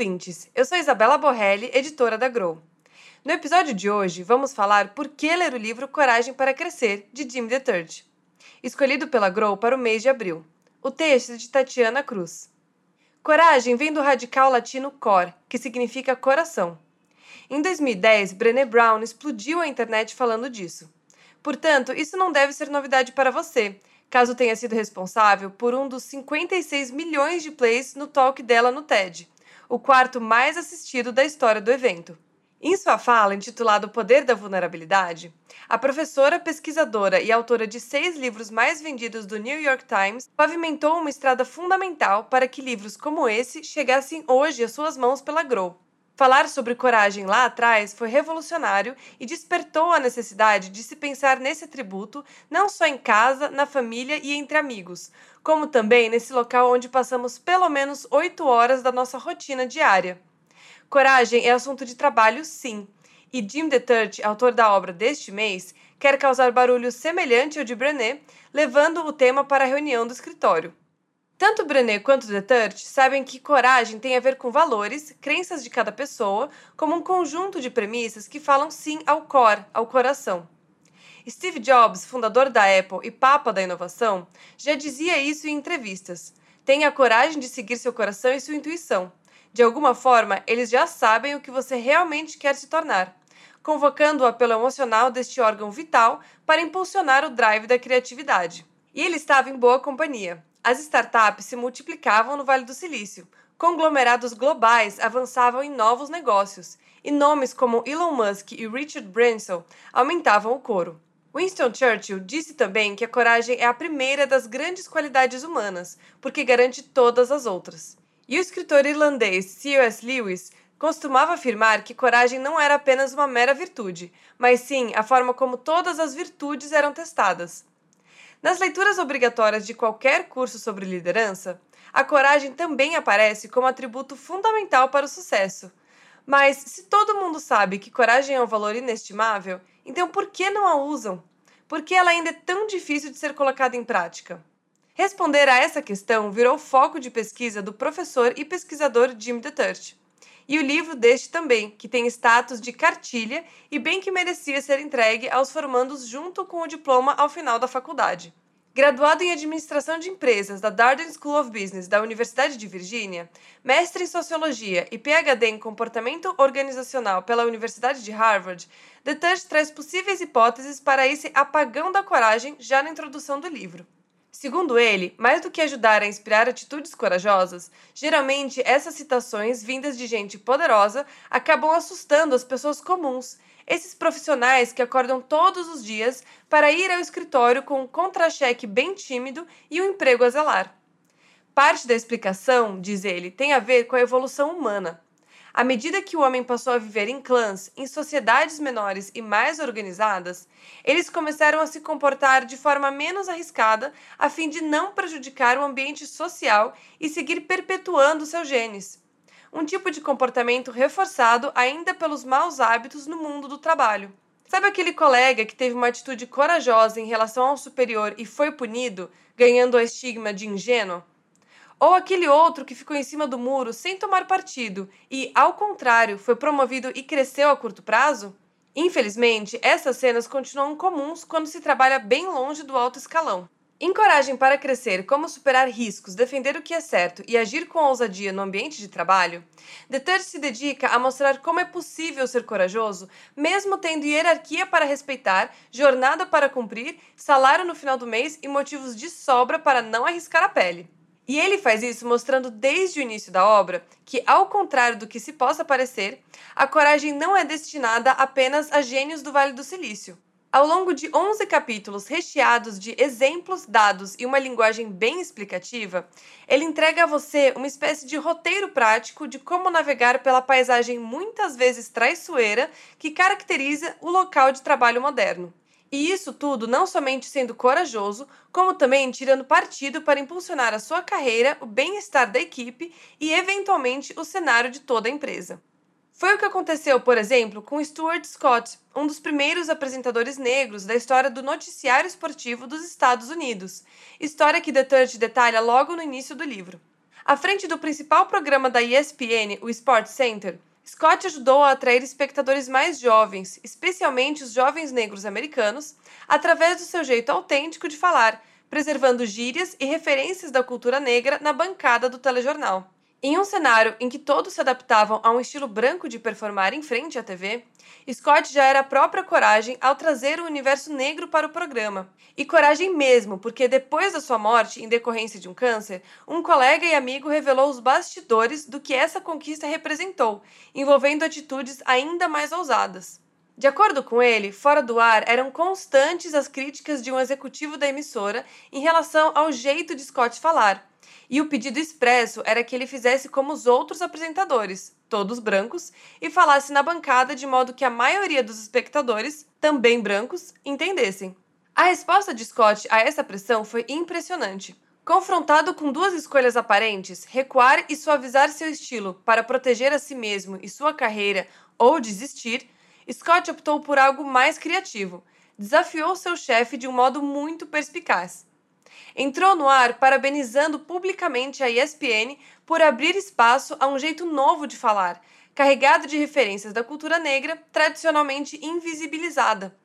ouvintes! Eu sou Isabela Borrelli, editora da Grow. No episódio de hoje, vamos falar por que ler o livro Coragem para Crescer, de Jim DeTurge, escolhido pela Grow para o mês de abril. O texto é de Tatiana Cruz. Coragem vem do radical latino cor, que significa coração. Em 2010, Brené Brown explodiu a internet falando disso. Portanto, isso não deve ser novidade para você, caso tenha sido responsável por um dos 56 milhões de plays no talk dela no TED, o quarto mais assistido da história do evento. Em sua fala, intitulada O Poder da Vulnerabilidade, a professora, pesquisadora e autora de seis livros mais vendidos do New York Times pavimentou uma estrada fundamental para que livros como esse chegassem hoje às suas mãos pela Grow. Falar sobre coragem lá atrás foi revolucionário e despertou a necessidade de se pensar nesse atributo não só em casa, na família e entre amigos, como também nesse local onde passamos pelo menos oito horas da nossa rotina diária. Coragem é assunto de trabalho, sim, e Jim DeTurch, autor da obra deste mês, quer causar barulho semelhante ao de Brené, levando o tema para a reunião do escritório. Tanto Brené quanto Deturt sabem que coragem tem a ver com valores, crenças de cada pessoa, como um conjunto de premissas que falam sim ao core, ao coração. Steve Jobs, fundador da Apple e papa da inovação, já dizia isso em entrevistas. Tenha a coragem de seguir seu coração e sua intuição. De alguma forma, eles já sabem o que você realmente quer se tornar, convocando o apelo emocional deste órgão vital para impulsionar o drive da criatividade. E ele estava em boa companhia. As startups se multiplicavam no Vale do Silício, conglomerados globais avançavam em novos negócios, e nomes como Elon Musk e Richard Branson aumentavam o coro. Winston Churchill disse também que a coragem é a primeira das grandes qualidades humanas, porque garante todas as outras. E o escritor irlandês C.S. Lewis costumava afirmar que coragem não era apenas uma mera virtude, mas sim a forma como todas as virtudes eram testadas. Nas leituras obrigatórias de qualquer curso sobre liderança, a coragem também aparece como atributo fundamental para o sucesso. Mas se todo mundo sabe que coragem é um valor inestimável, então por que não a usam? Por que ela ainda é tão difícil de ser colocada em prática? Responder a essa questão virou foco de pesquisa do professor e pesquisador Jim DeTurt. E o livro deste também, que tem status de cartilha e bem que merecia ser entregue aos formandos junto com o diploma ao final da faculdade. Graduado em Administração de Empresas da Darden School of Business da Universidade de Virgínia, mestre em Sociologia e PhD em Comportamento Organizacional pela Universidade de Harvard, DeTouch traz possíveis hipóteses para esse apagão da coragem já na introdução do livro. Segundo ele, mais do que ajudar a inspirar atitudes corajosas, geralmente essas citações vindas de gente poderosa acabam assustando as pessoas comuns, esses profissionais que acordam todos os dias para ir ao escritório com um contra-cheque bem tímido e um emprego a zelar. Parte da explicação, diz ele, tem a ver com a evolução humana. À medida que o homem passou a viver em clãs, em sociedades menores e mais organizadas, eles começaram a se comportar de forma menos arriscada a fim de não prejudicar o ambiente social e seguir perpetuando seus genes. Um tipo de comportamento reforçado ainda pelos maus hábitos no mundo do trabalho. Sabe aquele colega que teve uma atitude corajosa em relação ao superior e foi punido, ganhando o estigma de ingênuo? Ou aquele outro que ficou em cima do muro sem tomar partido e, ao contrário, foi promovido e cresceu a curto prazo? Infelizmente, essas cenas continuam comuns quando se trabalha bem longe do alto escalão. Encoragem para crescer, como superar riscos, defender o que é certo e agir com ousadia no ambiente de trabalho, Deter se dedica a mostrar como é possível ser corajoso, mesmo tendo hierarquia para respeitar, jornada para cumprir, salário no final do mês e motivos de sobra para não arriscar a pele. E ele faz isso mostrando desde o início da obra que, ao contrário do que se possa parecer, a coragem não é destinada apenas a gênios do Vale do Silício. Ao longo de 11 capítulos recheados de exemplos, dados e uma linguagem bem explicativa, ele entrega a você uma espécie de roteiro prático de como navegar pela paisagem muitas vezes traiçoeira que caracteriza o local de trabalho moderno. E isso tudo não somente sendo corajoso, como também tirando partido para impulsionar a sua carreira, o bem-estar da equipe e, eventualmente, o cenário de toda a empresa. Foi o que aconteceu, por exemplo, com Stuart Scott, um dos primeiros apresentadores negros da história do noticiário esportivo dos Estados Unidos, história que The detalha logo no início do livro. À frente do principal programa da ESPN, o Sports Center, Scott ajudou a atrair espectadores mais jovens, especialmente os jovens negros americanos, através do seu jeito autêntico de falar, preservando gírias e referências da cultura negra na bancada do telejornal. Em um cenário em que todos se adaptavam a um estilo branco de performar em frente à TV, Scott já era a própria coragem ao trazer o universo negro para o programa. E coragem mesmo, porque depois da sua morte, em decorrência de um câncer, um colega e amigo revelou os bastidores do que essa conquista representou, envolvendo atitudes ainda mais ousadas. De acordo com ele, fora do ar eram constantes as críticas de um executivo da emissora em relação ao jeito de Scott falar e o pedido expresso era que ele fizesse como os outros apresentadores, todos brancos, e falasse na bancada de modo que a maioria dos espectadores, também brancos, entendessem. A resposta de Scott a essa pressão foi impressionante. Confrontado com duas escolhas aparentes, recuar e suavizar seu estilo para proteger a si mesmo e sua carreira ou desistir, Scott optou por algo mais criativo. Desafiou seu chefe de um modo muito perspicaz entrou no ar parabenizando publicamente a ESPN por abrir espaço a um jeito novo de falar, carregado de referências da cultura negra tradicionalmente invisibilizada.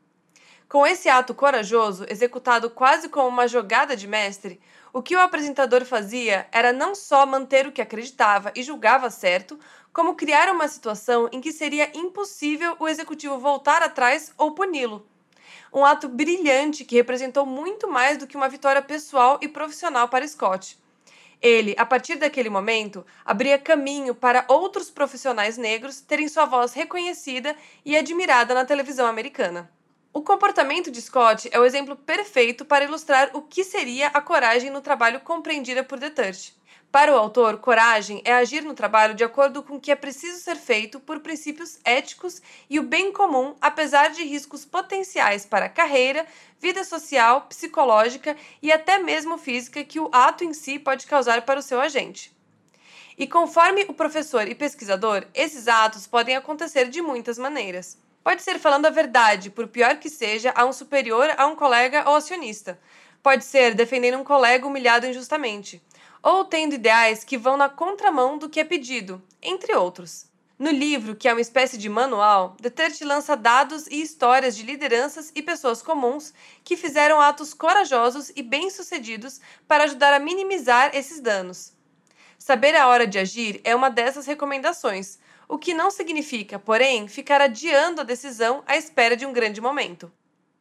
Com esse ato corajoso, executado quase como uma jogada de mestre, o que o apresentador fazia era não só manter o que acreditava e julgava certo, como criar uma situação em que seria impossível o executivo voltar atrás ou puni-lo um ato brilhante que representou muito mais do que uma vitória pessoal e profissional para Scott. Ele, a partir daquele momento, abria caminho para outros profissionais negros terem sua voz reconhecida e admirada na televisão americana. O comportamento de Scott é o exemplo perfeito para ilustrar o que seria a coragem no trabalho compreendida por Detert. Para o autor, coragem é agir no trabalho de acordo com o que é preciso ser feito por princípios éticos e o bem comum, apesar de riscos potenciais para a carreira, vida social, psicológica e até mesmo física que o ato em si pode causar para o seu agente. E conforme o professor e pesquisador, esses atos podem acontecer de muitas maneiras. Pode ser falando a verdade, por pior que seja, a um superior, a um colega ou acionista. Pode ser defendendo um colega humilhado injustamente ou tendo ideais que vão na contramão do que é pedido, entre outros. No livro, que é uma espécie de manual, Detert lança dados e histórias de lideranças e pessoas comuns que fizeram atos corajosos e bem-sucedidos para ajudar a minimizar esses danos. Saber a hora de agir é uma dessas recomendações, o que não significa, porém, ficar adiando a decisão à espera de um grande momento.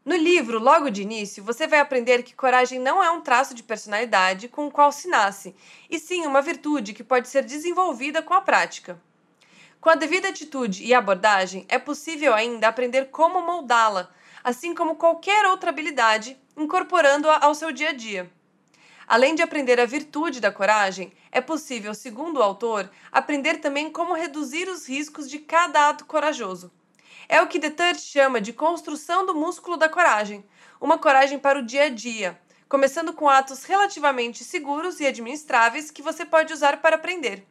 No livro, logo de início, você vai aprender que coragem não é um traço de personalidade com o qual se nasce, e sim uma virtude que pode ser desenvolvida com a prática. Com a devida atitude e abordagem, é possível ainda aprender como moldá-la, assim como qualquer outra habilidade, incorporando-a ao seu dia a dia. Além de aprender a virtude da coragem, é possível, segundo o autor, aprender também como reduzir os riscos de cada ato corajoso é o que Detert chama de construção do músculo da coragem, uma coragem para o dia a dia, começando com atos relativamente seguros e administráveis que você pode usar para aprender.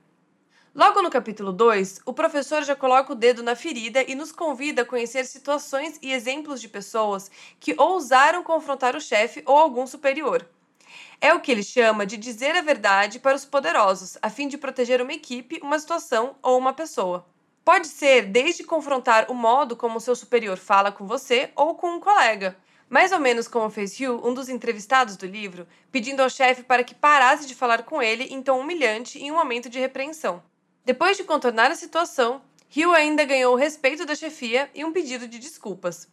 Logo no capítulo 2, o professor já coloca o dedo na ferida e nos convida a conhecer situações e exemplos de pessoas que ousaram confrontar o chefe ou algum superior. É o que ele chama de dizer a verdade para os poderosos, a fim de proteger uma equipe, uma situação ou uma pessoa. Pode ser desde confrontar o modo como seu superior fala com você ou com um colega. Mais ou menos como fez Hugh, um dos entrevistados do livro, pedindo ao chefe para que parasse de falar com ele em tom humilhante em um momento de repreensão. Depois de contornar a situação, Hugh ainda ganhou o respeito da chefia e um pedido de desculpas.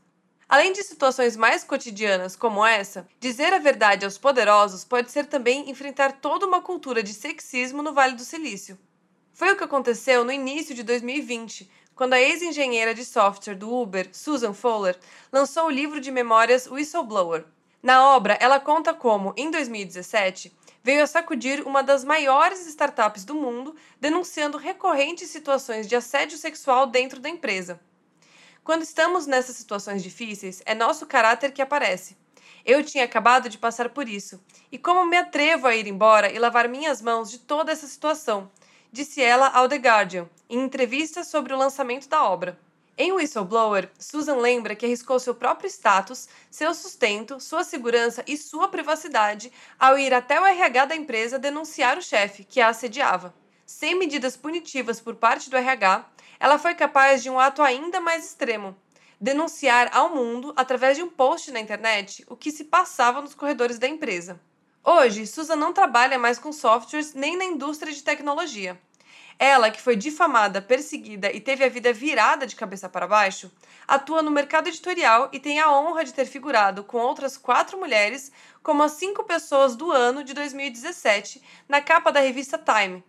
Além de situações mais cotidianas como essa, dizer a verdade aos poderosos pode ser também enfrentar toda uma cultura de sexismo no Vale do Silício. Foi o que aconteceu no início de 2020, quando a ex-engenheira de software do Uber, Susan Fowler, lançou o livro de memórias Whistleblower. Na obra, ela conta como, em 2017, veio a sacudir uma das maiores startups do mundo, denunciando recorrentes situações de assédio sexual dentro da empresa. Quando estamos nessas situações difíceis, é nosso caráter que aparece. Eu tinha acabado de passar por isso, e como me atrevo a ir embora e lavar minhas mãos de toda essa situação, disse ela ao The Guardian, em entrevista sobre o lançamento da obra. Em Whistleblower, Susan lembra que arriscou seu próprio status, seu sustento, sua segurança e sua privacidade ao ir até o RH da empresa denunciar o chefe que a assediava. Sem medidas punitivas por parte do RH, ela foi capaz de um ato ainda mais extremo: denunciar ao mundo, através de um post na internet, o que se passava nos corredores da empresa. Hoje, Susan não trabalha mais com softwares nem na indústria de tecnologia. Ela, que foi difamada, perseguida e teve a vida virada de cabeça para baixo, atua no mercado editorial e tem a honra de ter figurado com outras quatro mulheres como as cinco pessoas do ano de 2017 na capa da revista Time.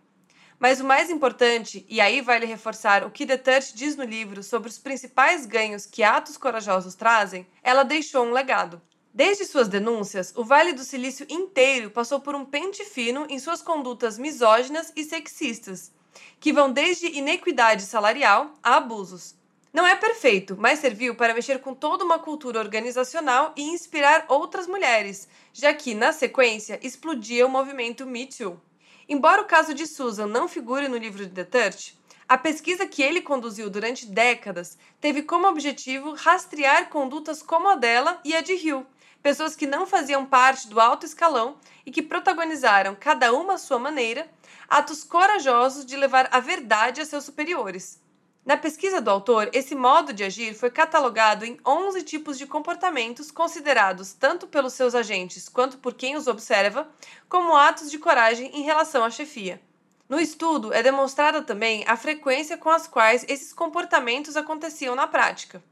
Mas o mais importante, e aí vale reforçar o que Touch diz no livro sobre os principais ganhos que atos corajosos trazem, ela deixou um legado. Desde suas denúncias, o Vale do Silício inteiro passou por um pente fino em suas condutas misóginas e sexistas, que vão desde inequidade salarial a abusos. Não é perfeito, mas serviu para mexer com toda uma cultura organizacional e inspirar outras mulheres, já que, na sequência, explodia o movimento Me Too. Embora o caso de Susan não figure no livro de Touch, a pesquisa que ele conduziu durante décadas teve como objetivo rastrear condutas como a dela e a de Hill, pessoas que não faziam parte do alto escalão e que protagonizaram, cada uma à sua maneira, atos corajosos de levar a verdade a seus superiores. Na pesquisa do autor, esse modo de agir foi catalogado em 11 tipos de comportamentos considerados tanto pelos seus agentes quanto por quem os observa como atos de coragem em relação à chefia. No estudo, é demonstrada também a frequência com as quais esses comportamentos aconteciam na prática.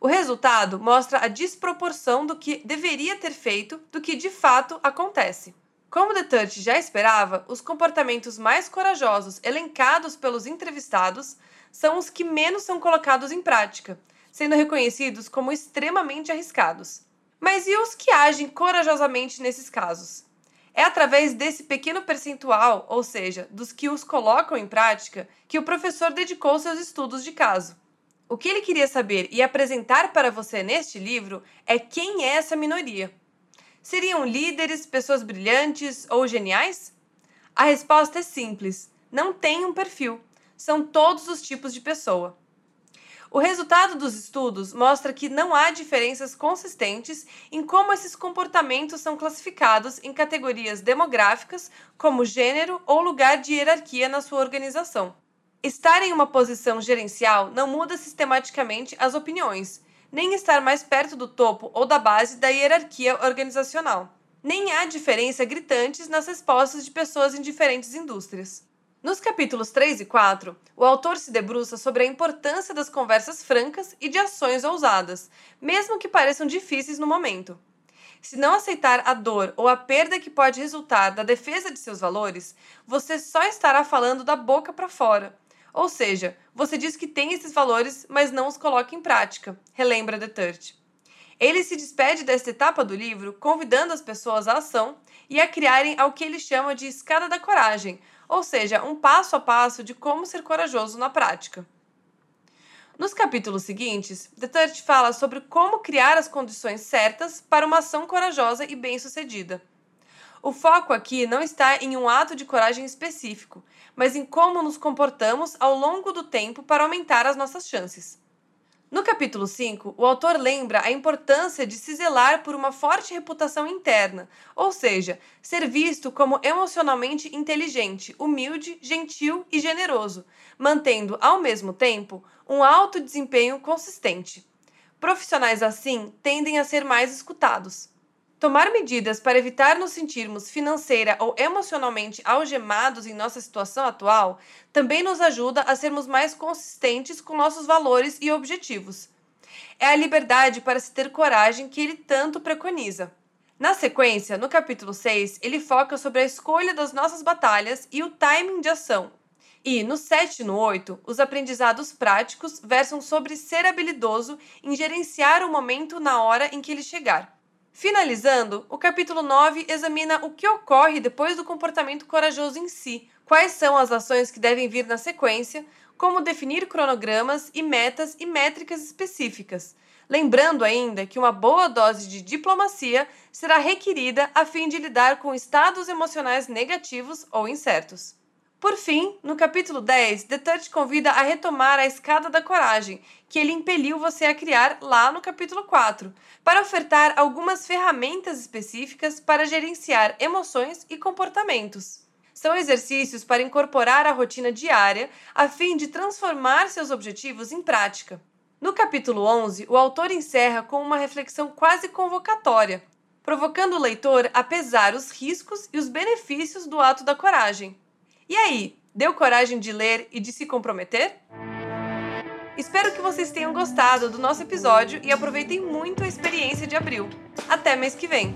O resultado mostra a desproporção do que deveria ter feito do que de fato acontece. Como Touch já esperava, os comportamentos mais corajosos elencados pelos entrevistados são os que menos são colocados em prática, sendo reconhecidos como extremamente arriscados. Mas e os que agem corajosamente nesses casos? É através desse pequeno percentual, ou seja, dos que os colocam em prática, que o professor dedicou seus estudos de caso. O que ele queria saber e apresentar para você neste livro é quem é essa minoria. Seriam líderes, pessoas brilhantes ou geniais? A resposta é simples: não tem um perfil. São todos os tipos de pessoa. O resultado dos estudos mostra que não há diferenças consistentes em como esses comportamentos são classificados em categorias demográficas, como gênero ou lugar de hierarquia na sua organização. Estar em uma posição gerencial não muda sistematicamente as opiniões, nem estar mais perto do topo ou da base da hierarquia organizacional. Nem há diferença gritantes nas respostas de pessoas em diferentes indústrias. Nos capítulos 3 e 4, o autor se debruça sobre a importância das conversas francas e de ações ousadas, mesmo que pareçam difíceis no momento. Se não aceitar a dor ou a perda que pode resultar da defesa de seus valores, você só estará falando da boca para fora ou seja, você diz que tem esses valores, mas não os coloca em prática, relembra Detert. Ele se despede desta etapa do livro convidando as pessoas à ação e a criarem ao que ele chama de escada da coragem, ou seja, um passo a passo de como ser corajoso na prática. Nos capítulos seguintes, Detert fala sobre como criar as condições certas para uma ação corajosa e bem-sucedida. O foco aqui não está em um ato de coragem específico, mas em como nos comportamos ao longo do tempo para aumentar as nossas chances. No capítulo 5, o autor lembra a importância de se zelar por uma forte reputação interna, ou seja, ser visto como emocionalmente inteligente, humilde, gentil e generoso, mantendo, ao mesmo tempo, um alto desempenho consistente. Profissionais assim tendem a ser mais escutados. Tomar medidas para evitar nos sentirmos financeira ou emocionalmente algemados em nossa situação atual também nos ajuda a sermos mais consistentes com nossos valores e objetivos. É a liberdade para se ter coragem que ele tanto preconiza. Na sequência, no capítulo 6, ele foca sobre a escolha das nossas batalhas e o timing de ação. E, no 7 e no 8, os aprendizados práticos versam sobre ser habilidoso em gerenciar o momento na hora em que ele chegar. Finalizando, o capítulo 9 examina o que ocorre depois do comportamento corajoso em si, quais são as ações que devem vir na sequência, como definir cronogramas e metas e métricas específicas. Lembrando ainda que uma boa dose de diplomacia será requerida a fim de lidar com estados emocionais negativos ou incertos. Por fim, no capítulo 10, The te convida a retomar a escada da coragem, que ele impeliu você a criar lá no capítulo 4, para ofertar algumas ferramentas específicas para gerenciar emoções e comportamentos. São exercícios para incorporar a rotina diária a fim de transformar seus objetivos em prática. No capítulo 11, o autor encerra com uma reflexão quase convocatória, provocando o leitor a pesar os riscos e os benefícios do ato da coragem. E aí, deu coragem de ler e de se comprometer? Espero que vocês tenham gostado do nosso episódio e aproveitem muito a experiência de abril. Até mês que vem!